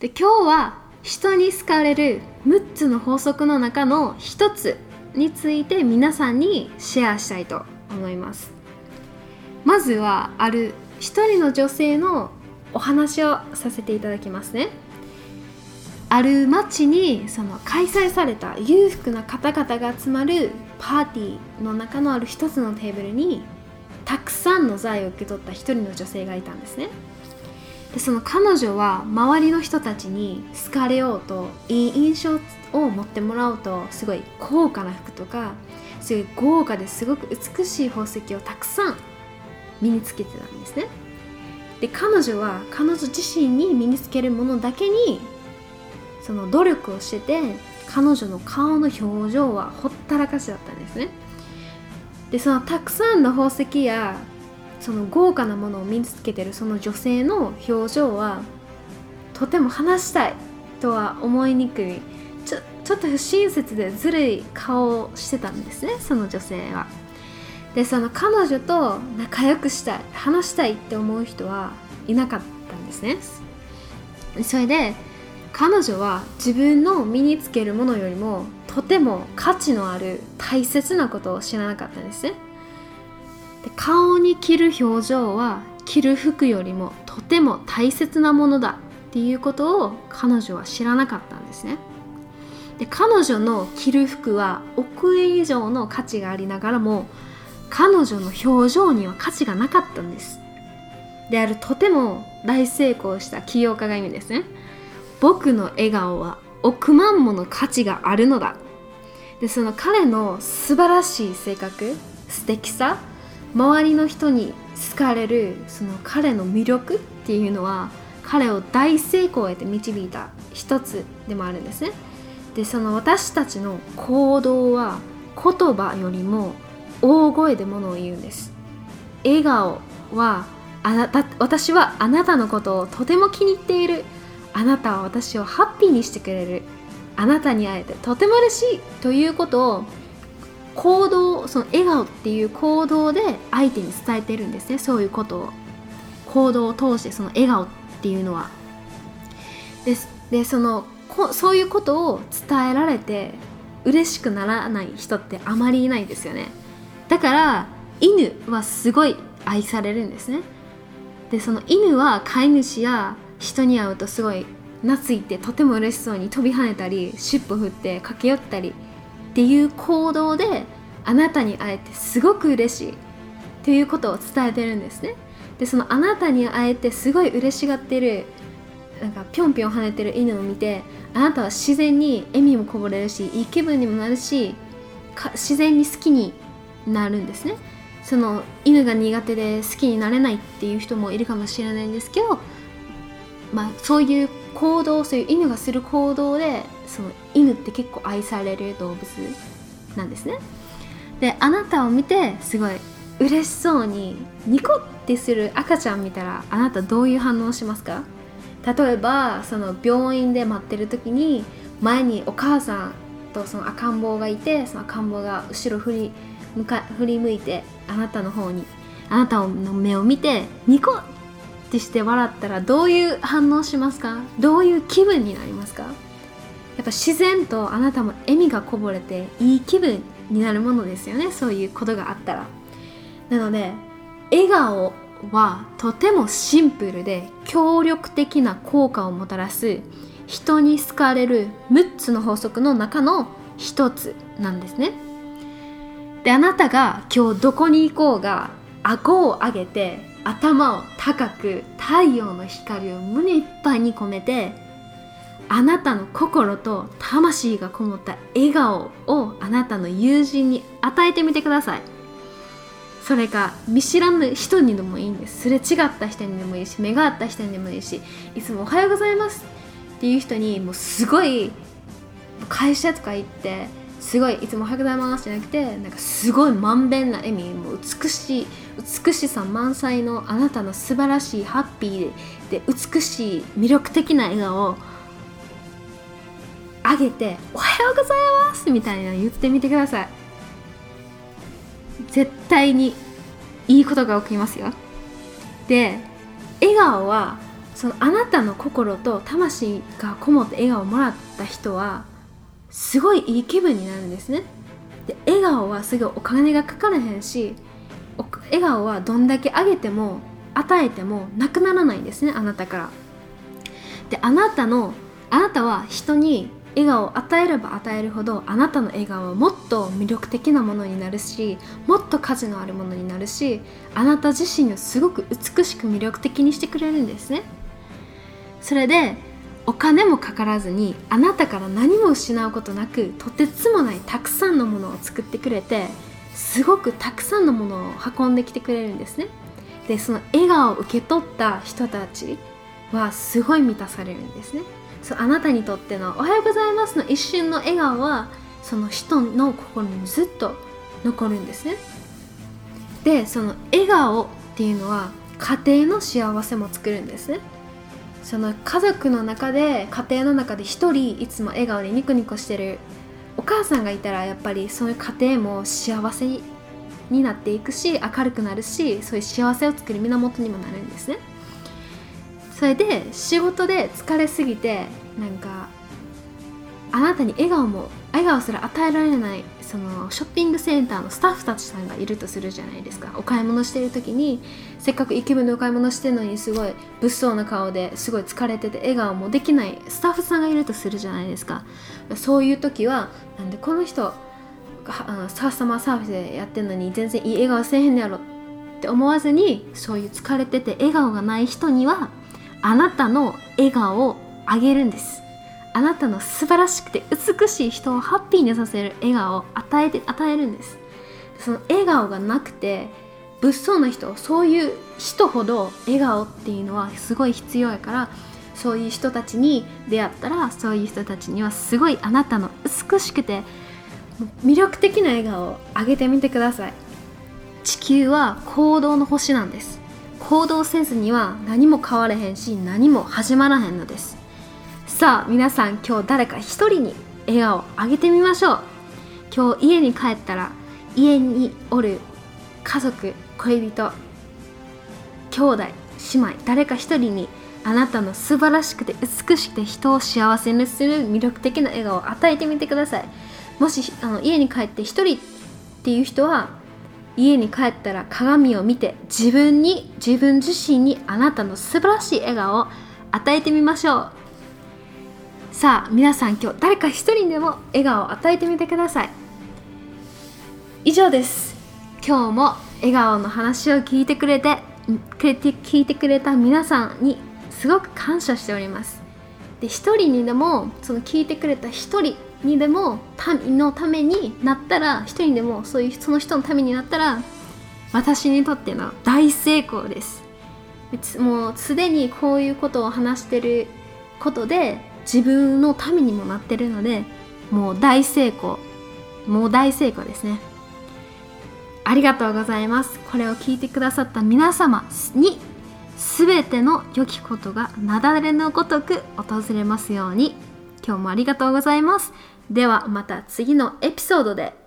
で今日は人に好かれる6つの法則の中の1つについて皆さんにシェアしたいと思います。まずはある一人の女性のお話をさせていただきますね。ある町にその開催された裕福な方々が集まるパーティーの中のある一つのテーブルにたくさんの財を受け取った一人の女性がいたんですね。でその彼女は周りの人たちに好かれようといい印象を持ってもらおうとすごい高価な服とかすごい豪華ですごく美しい宝石をたくさん身につけてたんですね。で彼女は彼女自身に身につけるものだけにその努力をしてて彼女の顔の表情はほったらかしだったんですね。でそのたくさんの宝石やその豪華なものを身につけてるその女性の表情はとても話したいとは思いにくい。ちょちょっと不親切でずるい顔をしてたんですねその女性は。でその彼女と仲良くしたい話したいって思う人はいなかったんですね。それで彼女は自分の身につけるものよりもとても価値のある大切なことを知らなかったんですね。で顔に着る表情は着る服よりもとても大切なものだっていうことを彼女は知らなかったんですね。で彼女の着る服は億円以上の価値がありながらも彼女の表情には価値がなかったんです。であるとても大成功した起業家が意味ですね。僕の笑顔は億万もの価値があるのだ。でその彼の素晴らしい性格素敵さ周りの人に好かれるその彼の魅力っていうのは彼を大成功へと導いた一つでもあるんですね。でその私たちの行動は言葉よりも大声でものを言うんです。笑顔はあなた私はあなたのことをとても気に入っている。あなたは私をハッピーにしてくれる。あなたに会えてとても嬉しいということを行動その笑顔っていう行動で相手に伝えてるんですね。そういうことを。行動を通してその笑顔っていうのは。ででそのこそういうことを伝えられて嬉しくならない人ってあまりいないですよね。だから犬はすごい愛されるんですね。でその犬は飼い主や人に会うとすごい懐いてとても嬉しそうに飛び跳ねたり尻尾振って駆け寄ったりっていう行動であなたに会えてすごく嬉しいということを伝えてるんですね。でそのあなたに会えてすごい嬉しがってるなんかぴょんぴょん跳ねてる犬を見てあなたは自然に笑みもこぼれるしいい気分にもなるし自然に好きになるんですね。その犬が苦手で好きになれないっていう人もいるかもしれないんですけどまあ、そういう行動そういう犬がする行動でその犬って結構愛される動物なんですね。であなたを見てすごい嬉しそうにニコってする赤ちゃん見たらあなたどういう反応しますか？例えばその病院で待ってる時に前にお母さんとその赤ん坊がいてその赤ん坊が後ろ振り向か振り向いてあなたの方にあなたの目を見てニコっってして笑ったらどういう反応しますか？どういう気分になりますか？やっぱ自然とあなたも笑みがこぼれていい気分になるものですよね。そういうことがあったら。なので笑顔はとてもシンプルで強力的な効果をもたらす人に好かれる6つの法則の中の1つなんですね。であなたが今日どこに行こうが顎を上げて頭を高く太陽の光を胸いっぱいに込めてあなたの心と魂がこもった笑顔をあなたの友人に与えてみてください。それか見知らぬ人にでもいいんです。すれ違った人にでもいいし目が合った人にでもいいしいつもおはようございますっていう人にもうすごい会社とか行ってすごいいつも「おはようございます」じゃなくてなんかすごいまんべんな笑みもう美しい美しさ満載のあなたの素晴らしいハッピーで美しい魅力的な笑顔をあげて「おはようございます」みたいな言ってみてください。絶対にいいことが起きますよ。で笑顔はそのあなたの心と魂がこもって笑顔をもらった人はすごいいい気分になるんですね。で笑顔はすぐお金がかからへんし笑顔はどんだけあげても与えてもなくならないんですねあなたから。であなたのあなたは人に笑顔を与えれば与えるほどあなたの笑顔はもっと魅力的なものになるしもっと価値のあるものになるしあなた自身をすごく美しく魅力的にしてくれるんですね。それでお金もかからずにあなたから何も失うことなくとてつもないたくさんのものを作ってくれてすごくたくさんのものを運んできてくれるんですね。でその笑顔を受け取った人たちはすごい満たされるんですね。そうあなたにとっての「おはようございます」の一瞬の笑顔はその人の心にずっと残るんですね。でその笑顔っていうのは家庭の幸せも作るんですね。その家族の中で家庭の中で一人いつも笑顔でニコニコしてるお母さんがいたらやっぱりそういう家庭も幸せになっていくし明るくなるしそういう幸せを作る源にもなるんですね。それで仕事で疲れすぎてなんかあなたに笑顔も笑顔すら与えられないそのショッピングセンターのスタッフたちさんがいるとするじゃないですか。お買い物してる時にせっかくイケメンでお買い物してるのにすごい物騒な顔ですごい疲れてて笑顔もできないスタッフさんがいるとするじゃないですか。そういう時はなんでこの人カスタマーサービスでやってるのに全然いい笑顔せえへんのやろって思わずにそういう疲れてて笑顔がない人にはあなたの笑顔をあげるんです。あなたの素晴らしくて美しい人をハッピーにさせる笑顔を与えて与えるんです。その笑顔がなくて物騒な人そういう人ほど笑顔っていうのはすごい必要やからそういう人たちに出会ったらそういう人たちにはすごいあなたの美しくて魅力的な笑顔をあげてみてください。地球は行動の星なんです。行動せずには何も変われへんし何も始まらへんのです。さあ皆さん今日誰か一人に笑顔をあげてみましょう。今日家に帰ったら家におる家族恋人兄弟姉妹誰か一人にあなたの素晴らしくて美しくて人を幸せにする魅力的な笑顔を与えてみてください。もしあの家に帰って一人っていう人は家に帰ったら鏡を見て自分に自分自身にあなたの素晴らしい笑顔を与えてみましょう。さあ皆さん今日誰か一人でも笑顔を与えてみてください。以上です。今日も笑顔の話を聞いてくれてくれて聞いてくれた皆さんにすごく感謝しております。で一人にでもその聞いてくれた一人にでも民のためになったら一人でもそういうその人のためになったら私にとっての大成功です。もうすでにこういうことを話してることで自分のためにもなってるのでもう大成功。もう大成功ですね。ありがとうございます。これを聞いてくださった皆様に全ての良きことが雪崩のごとく訪れますように。今日もありがとうございます。ではまた次のエピソードで。